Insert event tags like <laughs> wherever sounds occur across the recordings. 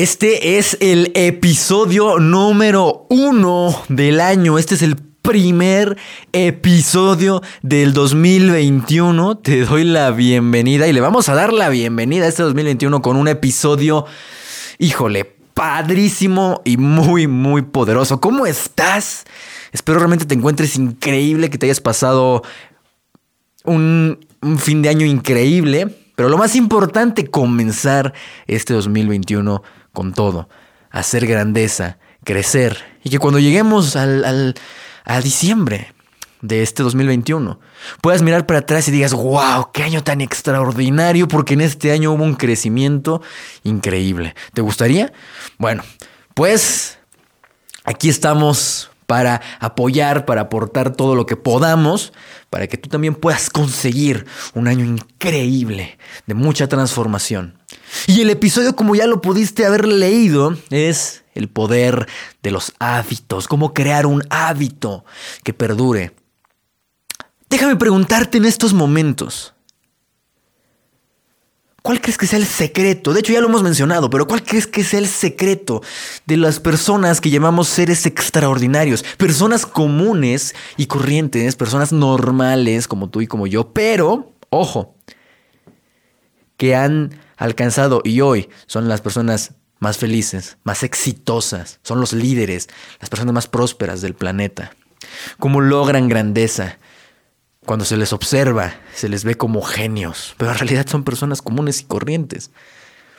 Este es el episodio número uno del año. Este es el primer episodio del 2021. Te doy la bienvenida y le vamos a dar la bienvenida a este 2021 con un episodio, híjole, padrísimo y muy, muy poderoso. ¿Cómo estás? Espero realmente te encuentres increíble, que te hayas pasado un, un fin de año increíble. Pero lo más importante, comenzar este 2021 con todo, hacer grandeza, crecer y que cuando lleguemos al, a diciembre de este 2021 puedas mirar para atrás y digas, wow, qué año tan extraordinario porque en este año hubo un crecimiento increíble. ¿Te gustaría? Bueno, pues aquí estamos para apoyar, para aportar todo lo que podamos, para que tú también puedas conseguir un año increíble de mucha transformación. Y el episodio, como ya lo pudiste haber leído, es el poder de los hábitos, cómo crear un hábito que perdure. Déjame preguntarte en estos momentos, ¿cuál crees que sea el secreto? De hecho ya lo hemos mencionado, pero ¿cuál crees que sea el secreto de las personas que llamamos seres extraordinarios? Personas comunes y corrientes, personas normales como tú y como yo, pero, ojo, que han alcanzado y hoy son las personas más felices, más exitosas, son los líderes, las personas más prósperas del planeta. Cómo logran grandeza. Cuando se les observa, se les ve como genios, pero en realidad son personas comunes y corrientes.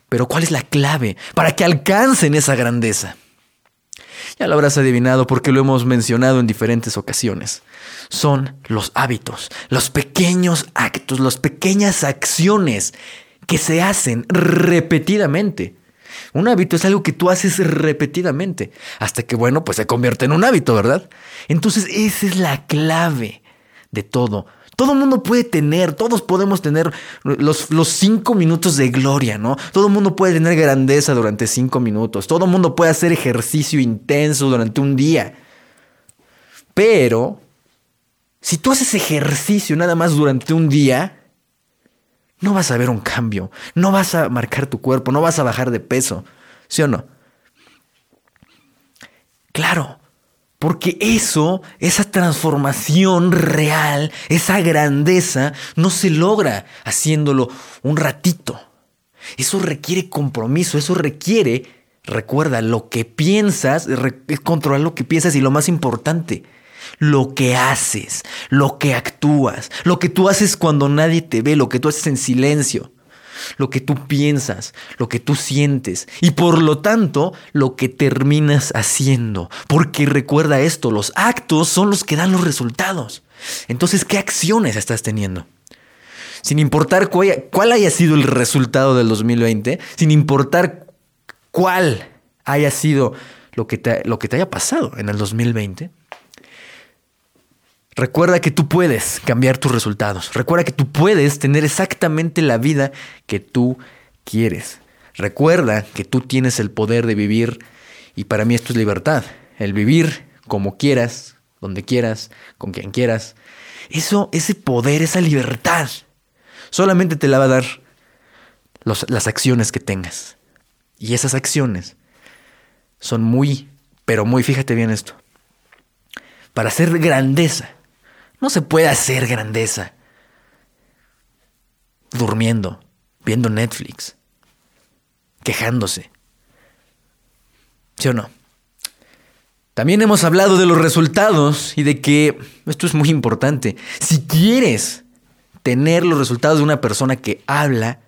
Pero ¿cuál es la clave para que alcancen esa grandeza? Ya lo habrás adivinado porque lo hemos mencionado en diferentes ocasiones. Son los hábitos, los pequeños actos, las pequeñas acciones que se hacen repetidamente. Un hábito es algo que tú haces repetidamente, hasta que, bueno, pues se convierte en un hábito, ¿verdad? Entonces, esa es la clave de todo. Todo mundo puede tener, todos podemos tener los, los, cinco minutos de gloria, ¿no? Todo mundo puede tener grandeza durante cinco minutos. Todo mundo puede hacer ejercicio intenso durante un día. Pero, si tú haces ejercicio nada más durante un día, no vas a ver un cambio, no vas a marcar tu cuerpo, no vas a bajar de peso, ¿sí o no? Claro, porque eso, esa transformación real, esa grandeza, no se logra haciéndolo un ratito. Eso requiere compromiso, eso requiere, recuerda, lo que piensas, es controlar lo que piensas y lo más importante, lo que haces, lo que actúas, lo que tú haces cuando nadie te ve, lo que tú haces en silencio, lo que tú piensas, lo que tú sientes y por lo tanto lo que terminas haciendo. Porque recuerda esto, los actos son los que dan los resultados. Entonces, ¿qué acciones estás teniendo? Sin importar cuál haya sido el resultado del 2020, sin importar cuál haya sido lo que te, haya pasado en el 2020, Recuerda que tú puedes cambiar tus resultados. Recuerda que tú puedes tener exactamente la vida que tú quieres. Recuerda que tú tienes el poder de vivir y para mí esto es libertad. El vivir como quieras, donde quieras, con quien quieras. Eso, ese poder, esa libertad, solamente te la va a dar las acciones que tengas. Y esas acciones son muy, pero muy, fíjate bien esto, para hacer grandeza no se puede hacer grandeza durmiendo, viendo Netflix, quejándose. ¿Sí o no? También hemos hablado de los resultados y de que esto es muy importante. Si quieres tener los resultados de una persona que habla,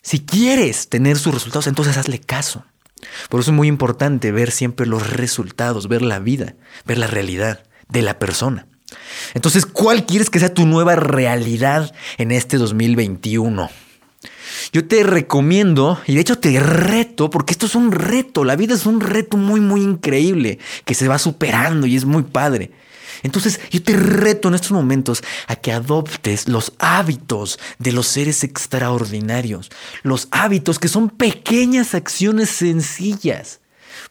si quieres tener sus resultados, entonces hazle caso. Por eso es muy importante ver siempre los resultados, ver la vida, ver la realidad de la persona. Entonces, ¿cuál quieres que sea tu nueva realidad en este 2021? Yo te recomiendo, y de hecho te reto, porque esto es un reto, la vida es un reto muy, muy increíble, que se va superando y es muy padre. Entonces yo te reto en estos momentos a que adoptes los hábitos de los seres extraordinarios, los hábitos que son pequeñas acciones sencillas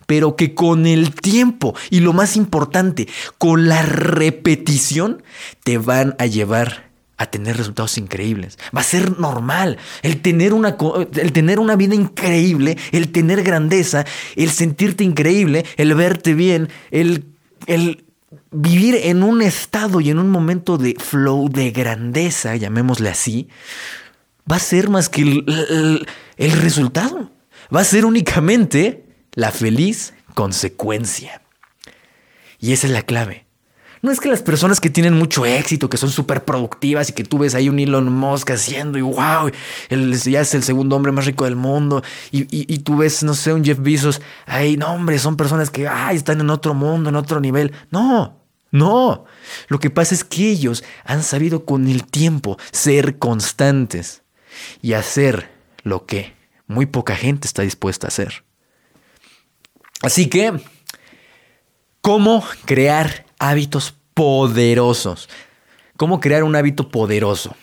pero que con el tiempo y lo más importante, con la repetición, te van a llevar a tener resultados increíbles. Va a ser normal el tener una, el tener una vida increíble, el tener grandeza, el sentirte increíble, el verte bien, el, el vivir en un estado y en un momento de flow, de grandeza, llamémosle así, va a ser más que el, el resultado. Va a ser únicamente la feliz consecuencia. Y esa es la clave. No es que las personas que tienen mucho éxito, que son súper productivas y que tú ves ahí un Elon Musk haciendo y wow, él ya es el segundo hombre más rico del mundo y, tú ves, no sé, un Jeff Bezos, ahí, no hombre, son personas que están en otro mundo, en otro nivel. No, no. Lo que pasa es que ellos han sabido con el tiempo ser constantes y hacer lo que muy poca gente está dispuesta a hacer. Así que, ¿cómo crear hábitos poderosos. ¿Cómo crear un hábito poderoso?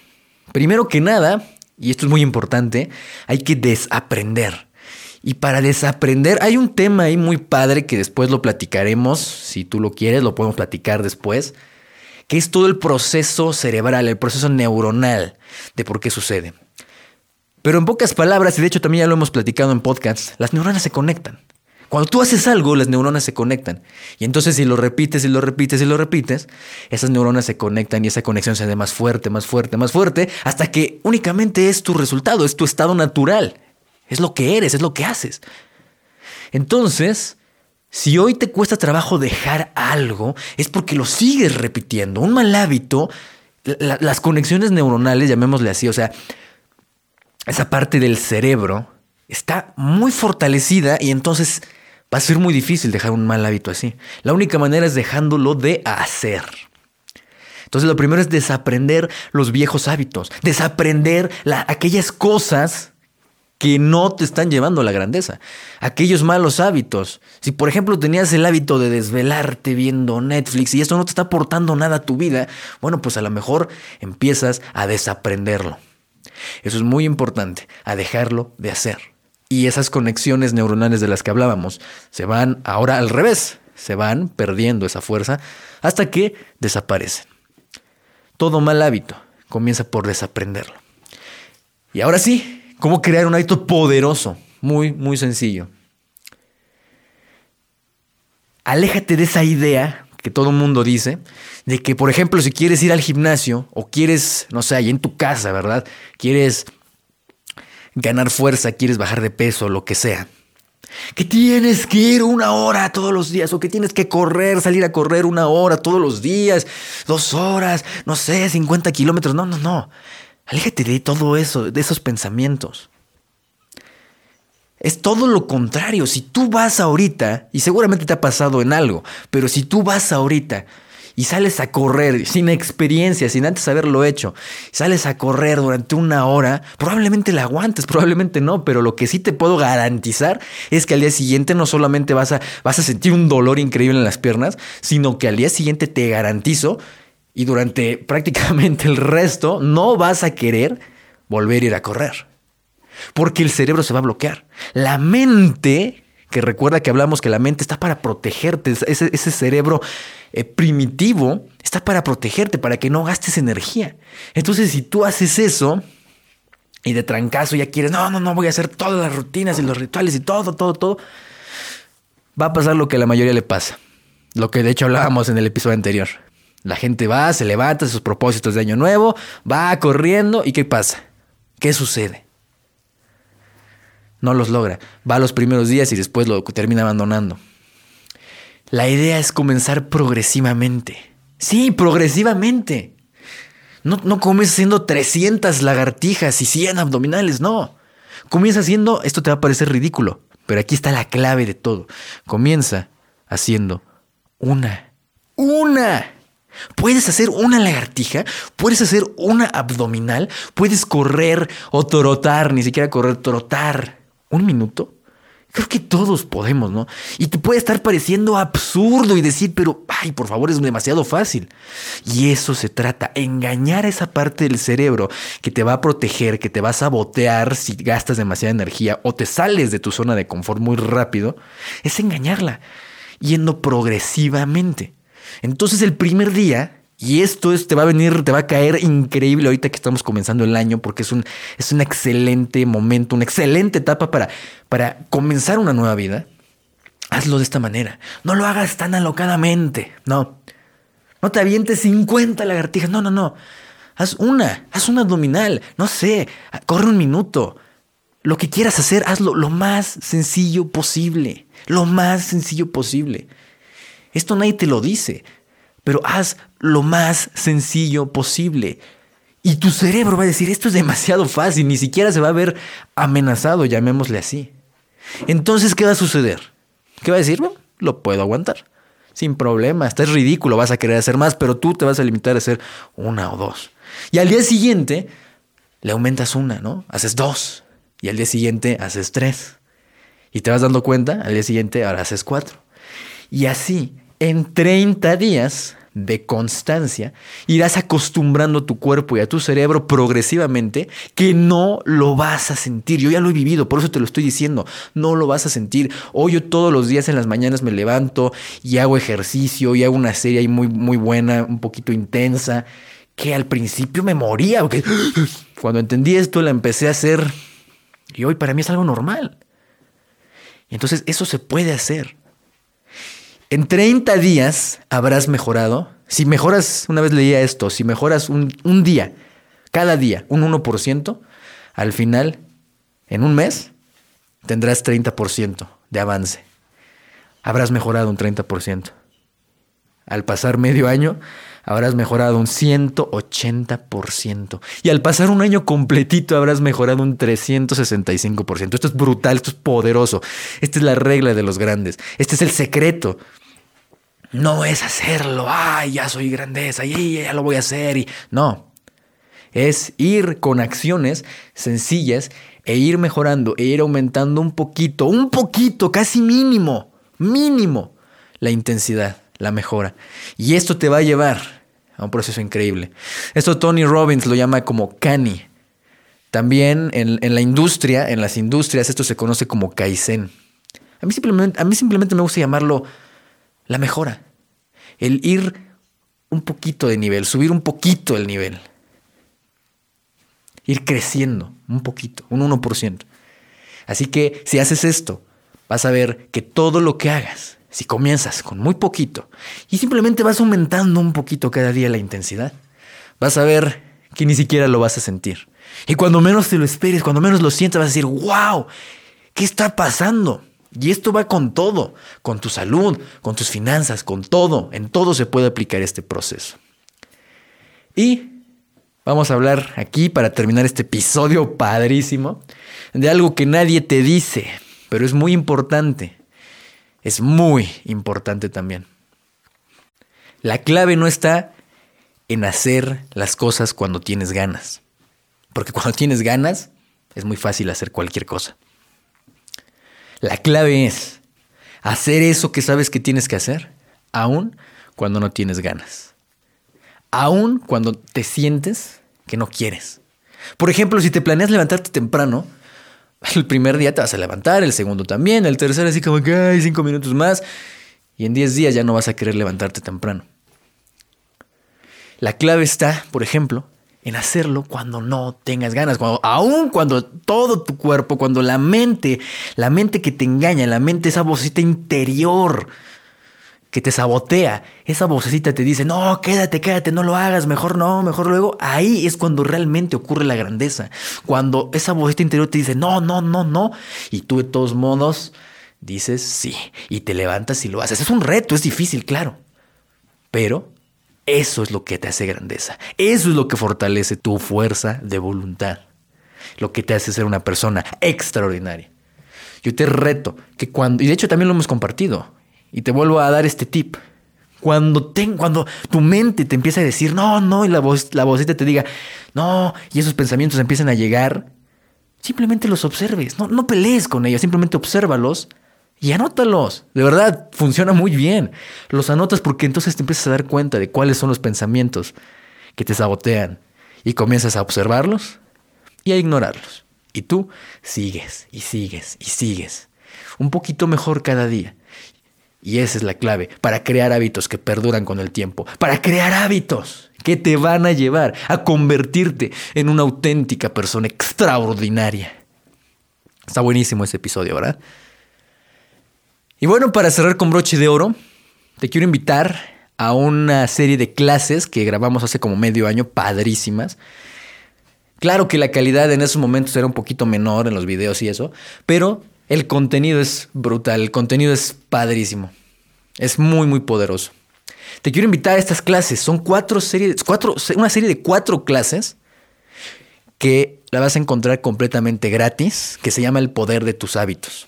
Primero que nada, y esto es muy importante, hay que desaprender. Y para desaprender, hay un tema ahí muy padre que después lo platicaremos, si tú lo quieres, lo podemos platicar después, que es todo el proceso cerebral, el proceso neuronal de por qué sucede. Pero en pocas palabras, y de hecho también ya lo hemos platicado en podcasts, las neuronas se conectan. Cuando tú haces algo, las neuronas se conectan. Y entonces si lo repites y lo repites y lo repites, esas neuronas se conectan y esa conexión se hace más fuerte, más fuerte, más fuerte, hasta que únicamente es tu resultado, es tu estado natural. Es lo que eres, es lo que haces. Entonces, si hoy te cuesta trabajo dejar algo, es porque lo sigues repitiendo. Un mal hábito, las conexiones neuronales, llamémosle así, o sea, esa parte del cerebro está muy fortalecida y entonces Va a ser muy difícil dejar un mal hábito así. La única manera es dejándolo de hacer. Entonces lo primero es desaprender los viejos hábitos, desaprender aquellas cosas que no te están llevando a la grandeza, aquellos malos hábitos. Si por ejemplo tenías el hábito de desvelarte viendo Netflix y eso no te está aportando nada a tu vida, bueno, pues a lo mejor empiezas a desaprenderlo. Eso es muy importante, a dejarlo de hacer. Y esas conexiones neuronales de las que hablábamos se van ahora al revés, se van perdiendo esa fuerza hasta que desaparecen. Todo mal hábito comienza por desaprenderlo. Y ahora sí, ¿cómo crear un hábito poderoso? Muy, muy sencillo. Aléjate de esa idea que todo el mundo dice, de que, por ejemplo, si quieres ir al gimnasio o quieres, no sé, ahí en tu casa, ¿verdad? Quieres ganar fuerza, quieres bajar de peso, lo que sea. Que tienes que ir una hora todos los días o que tienes que correr, salir a correr una hora todos los días, dos horas, no sé, 50 kilómetros. No, no, no. Aléjate de todo eso, de esos pensamientos. Es todo lo contrario. Si tú vas ahorita, y seguramente te ha pasado en algo, pero si tú vas ahorita y sales a correr sin experiencia, sin antes haberlo hecho, sales a correr durante una hora, probablemente la aguantes, probablemente no, pero lo que sí te puedo garantizar es que al día siguiente no solamente vas a, vas a sentir un dolor increíble en las piernas, sino que al día siguiente te garantizo y durante <laughs> prácticamente el resto no vas a querer volver a ir a correr. Porque el cerebro se va a bloquear. La mente, que recuerda que hablamos que la mente está para protegerte, ese, ese cerebro eh, primitivo está para protegerte, para que no gastes energía. Entonces, si tú haces eso y de trancazo ya quieres, no, no, no, voy a hacer todas las rutinas y los rituales y todo, todo, todo, va a pasar lo que a la mayoría le pasa. Lo que de hecho hablábamos en el episodio anterior. La gente va, se levanta, sus propósitos de año nuevo, va corriendo y ¿qué pasa? ¿Qué sucede? No los logra. Va los primeros días y después lo termina abandonando. La idea es comenzar progresivamente. Sí, progresivamente. No, no comienzas haciendo 300 lagartijas y 100 abdominales, no. Comienza haciendo, esto te va a parecer ridículo, pero aquí está la clave de todo. Comienza haciendo una. Una. Puedes hacer una lagartija, puedes hacer una abdominal, puedes correr o trotar, ni siquiera correr, trotar. Un minuto Creo que todos podemos, ¿no? Y te puede estar pareciendo absurdo y decir, pero, ay, por favor, es demasiado fácil. Y eso se trata, engañar a esa parte del cerebro que te va a proteger, que te va a sabotear si gastas demasiada energía o te sales de tu zona de confort muy rápido, es engañarla, yendo progresivamente. Entonces el primer día, Y esto es, te va a venir, te va a caer increíble ahorita que estamos comenzando el año, porque es un, es un excelente momento, una excelente etapa para, para comenzar una nueva vida. Hazlo de esta manera. No lo hagas tan alocadamente. No. No te avientes 50 lagartijas. No, no, no. Haz una. Haz una abdominal. No sé. Corre un minuto. Lo que quieras hacer, hazlo lo más sencillo posible. Lo más sencillo posible. Esto nadie te lo dice, pero haz lo más sencillo posible. Y tu cerebro va a decir, esto es demasiado fácil, ni siquiera se va a ver amenazado, llamémosle así. Entonces, ¿qué va a suceder? ¿Qué va a decir? Bueno, lo puedo aguantar. Sin problema, estás ridículo, vas a querer hacer más, pero tú te vas a limitar a hacer una o dos. Y al día siguiente le aumentas una, ¿no? Haces dos. Y al día siguiente haces tres. Y te vas dando cuenta, al día siguiente ahora haces cuatro. Y así, en 30 días de constancia, irás acostumbrando tu cuerpo y a tu cerebro progresivamente que no lo vas a sentir. Yo ya lo he vivido, por eso te lo estoy diciendo, no lo vas a sentir. Hoy yo todos los días en las mañanas me levanto y hago ejercicio y hago una serie muy, muy buena, un poquito intensa, que al principio me moría, porque <gasps> cuando entendí esto la empecé a hacer y hoy para mí es algo normal. Entonces eso se puede hacer. En 30 días habrás mejorado. Si mejoras, una vez leía esto, si mejoras un, día, cada día, un 1%, al final, en un mes, tendrás 30% de avance. Habrás mejorado un 30%. Al pasar medio año, habrás mejorado un 180%. Y al pasar un año completito habrás mejorado un 365%. Esto es brutal, esto es poderoso. Esta es la regla de los grandes. Este es el secreto. No es hacerlo, ay, ya soy grandeza, y ya lo voy a hacer. Y... No, es ir con acciones sencillas e ir mejorando, e ir aumentando un poquito, un poquito, casi mínimo, mínimo, la intensidad la mejora. Y esto te va a llevar a un proceso increíble. Esto Tony Robbins lo llama como Kani. También en, la industria, en las industrias, esto se conoce como Kaizen. A mí, simplemente, a mí simplemente me gusta llamarlo la mejora. El ir un poquito de nivel, subir un poquito el nivel. Ir creciendo un poquito, un 1%. Así que si haces esto, vas a ver que todo lo que hagas si comienzas con muy poquito y simplemente vas aumentando un poquito cada día la intensidad, vas a ver que ni siquiera lo vas a sentir. Y cuando menos te lo esperes, cuando menos lo sientas, vas a decir, wow, ¿qué está pasando? Y esto va con todo, con tu salud, con tus finanzas, con todo. En todo se puede aplicar este proceso. Y vamos a hablar aquí para terminar este episodio padrísimo de algo que nadie te dice, pero es muy importante es muy importante también. La clave no está en hacer las cosas cuando tienes ganas. Porque cuando tienes ganas es muy fácil hacer cualquier cosa. La clave es hacer eso que sabes que tienes que hacer, aun cuando no tienes ganas. Aun cuando te sientes que no quieres. Por ejemplo, si te planeas levantarte temprano, <laughs> el primer día te vas a levantar, el segundo también, el tercer así como que hay cinco minutos más. Y en diez días ya no vas a querer levantarte temprano. La clave está, por ejemplo, en hacerlo cuando no tengas ganas, cuando, aún cuando todo tu cuerpo, cuando la mente, la mente que te engaña, la mente, esa vocita interior, que te sabotea, esa vocecita te dice, no, quédate, quédate, no lo hagas, mejor no, mejor luego, ahí es cuando realmente ocurre la grandeza. Cuando esa vocecita interior te dice, no, no, no, no, y tú de todos modos dices sí, y te levantas y lo haces. Es un reto, es difícil, claro, pero eso es lo que te hace grandeza, eso es lo que fortalece tu fuerza de voluntad, lo que te hace ser una persona extraordinaria. Yo te reto que cuando, y de hecho también lo hemos compartido, y te vuelvo a dar este tip. Cuando, cuando tu mente te empieza a decir, no, no, y la, voz, la vocita te diga, no, y esos pensamientos empiezan a llegar, simplemente los observes, no, no pelees con ellos, simplemente obsérvalos y anótalos. De verdad, funciona muy bien. Los anotas porque entonces te empiezas a dar cuenta de cuáles son los pensamientos que te sabotean y comienzas a observarlos y a ignorarlos. Y tú sigues y sigues y sigues. Un poquito mejor cada día. Y esa es la clave para crear hábitos que perduran con el tiempo, para crear hábitos que te van a llevar a convertirte en una auténtica persona extraordinaria. Está buenísimo ese episodio, ¿verdad? Y bueno, para cerrar con broche de oro, te quiero invitar a una serie de clases que grabamos hace como medio año, padrísimas. Claro que la calidad en esos momentos era un poquito menor en los videos y eso, pero el contenido es brutal, el contenido es padrísimo. Es muy, muy poderoso. Te quiero invitar a estas clases. Son cuatro series, cuatro, una serie de cuatro clases que la vas a encontrar completamente gratis, que se llama El Poder de tus Hábitos.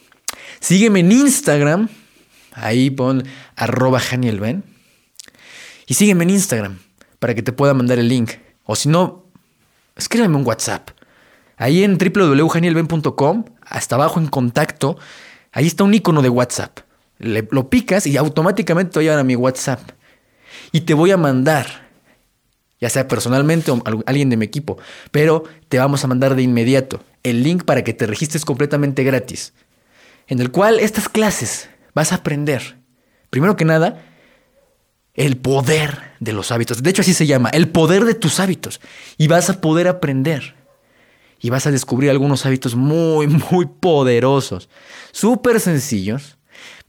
Sígueme en Instagram, ahí pon arroba. Y sígueme en Instagram para que te pueda mandar el link. O si no, escríbeme un WhatsApp. Ahí en www.janielben.com, hasta abajo en contacto, ahí está un icono de WhatsApp. Lo picas y automáticamente te va a llevar a mi WhatsApp. Y te voy a mandar, ya sea personalmente o alguien de mi equipo, pero te vamos a mandar de inmediato el link para que te registres completamente gratis. En el cual estas clases vas a aprender, primero que nada, el poder de los hábitos. De hecho, así se llama, el poder de tus hábitos. Y vas a poder aprender. Y vas a descubrir algunos hábitos muy, <laughs> muy poderosos. Súper sencillos,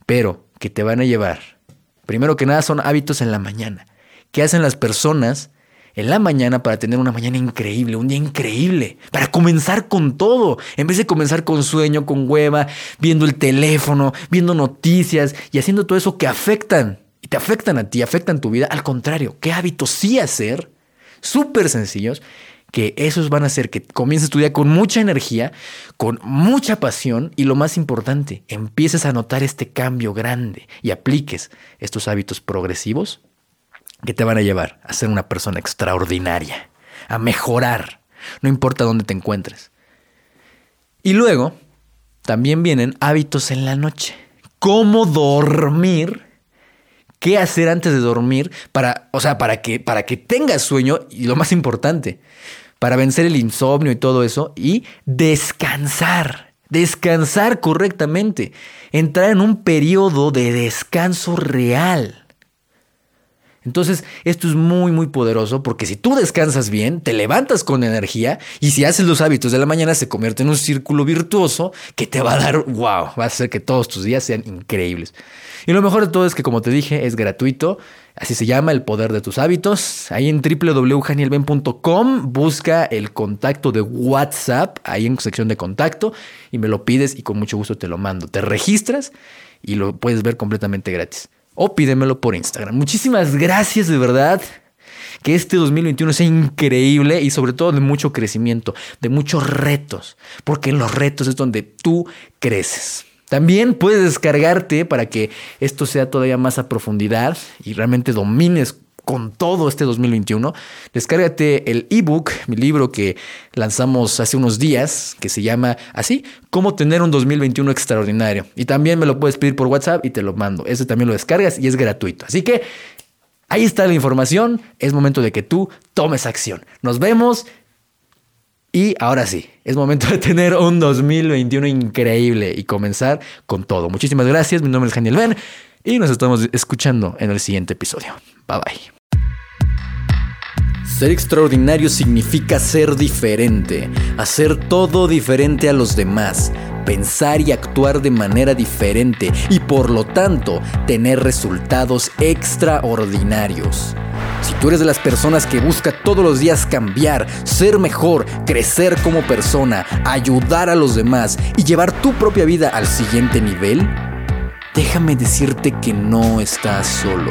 pero que te van a llevar. Primero que nada son hábitos en la mañana. ¿Qué hacen las personas en la mañana para tener una mañana increíble, un día increíble? Para comenzar con todo. En vez de comenzar con sueño, con hueva, viendo el teléfono, viendo noticias y haciendo todo eso que afectan. Y te afectan a ti, afectan tu vida. Al contrario, ¿qué hábitos sí hacer? Súper sencillos que esos van a hacer que comiences tu día con mucha energía, con mucha pasión y lo más importante, empieces a notar este cambio grande y apliques estos hábitos progresivos que te van a llevar a ser una persona extraordinaria, a mejorar, no importa dónde te encuentres. Y luego también vienen hábitos en la noche. Cómo dormir qué hacer antes de dormir para, o sea, para que, para que tengas sueño y lo más importante, para vencer el insomnio y todo eso y descansar, descansar correctamente, entrar en un periodo de descanso real. Entonces, esto es muy, muy poderoso porque si tú descansas bien, te levantas con energía y si haces los hábitos de la mañana se convierte en un círculo virtuoso que te va a dar, wow, va a hacer que todos tus días sean increíbles. Y lo mejor de todo es que, como te dije, es gratuito. Así se llama el poder de tus hábitos. Ahí en www.janielben.com busca el contacto de WhatsApp, ahí en sección de contacto, y me lo pides y con mucho gusto te lo mando. Te registras y lo puedes ver completamente gratis o pídemelo por Instagram. Muchísimas gracias de verdad. Que este 2021 sea increíble y sobre todo de mucho crecimiento, de muchos retos, porque en los retos es donde tú creces. También puedes descargarte para que esto sea todavía más a profundidad y realmente domines con todo este 2021, descárgate el ebook, mi libro que lanzamos hace unos días, que se llama así, Cómo tener un 2021 extraordinario. Y también me lo puedes pedir por WhatsApp y te lo mando. Ese también lo descargas y es gratuito. Así que ahí está la información. Es momento de que tú tomes acción. Nos vemos. Y ahora sí, es momento de tener un 2021 increíble y comenzar con todo. Muchísimas gracias. Mi nombre es Daniel Ben y nos estamos escuchando en el siguiente episodio. Bye bye. Ser extraordinario significa ser diferente, hacer todo diferente a los demás, pensar y actuar de manera diferente y por lo tanto tener resultados extraordinarios. Si tú eres de las personas que busca todos los días cambiar, ser mejor, crecer como persona, ayudar a los demás y llevar tu propia vida al siguiente nivel, déjame decirte que no estás solo.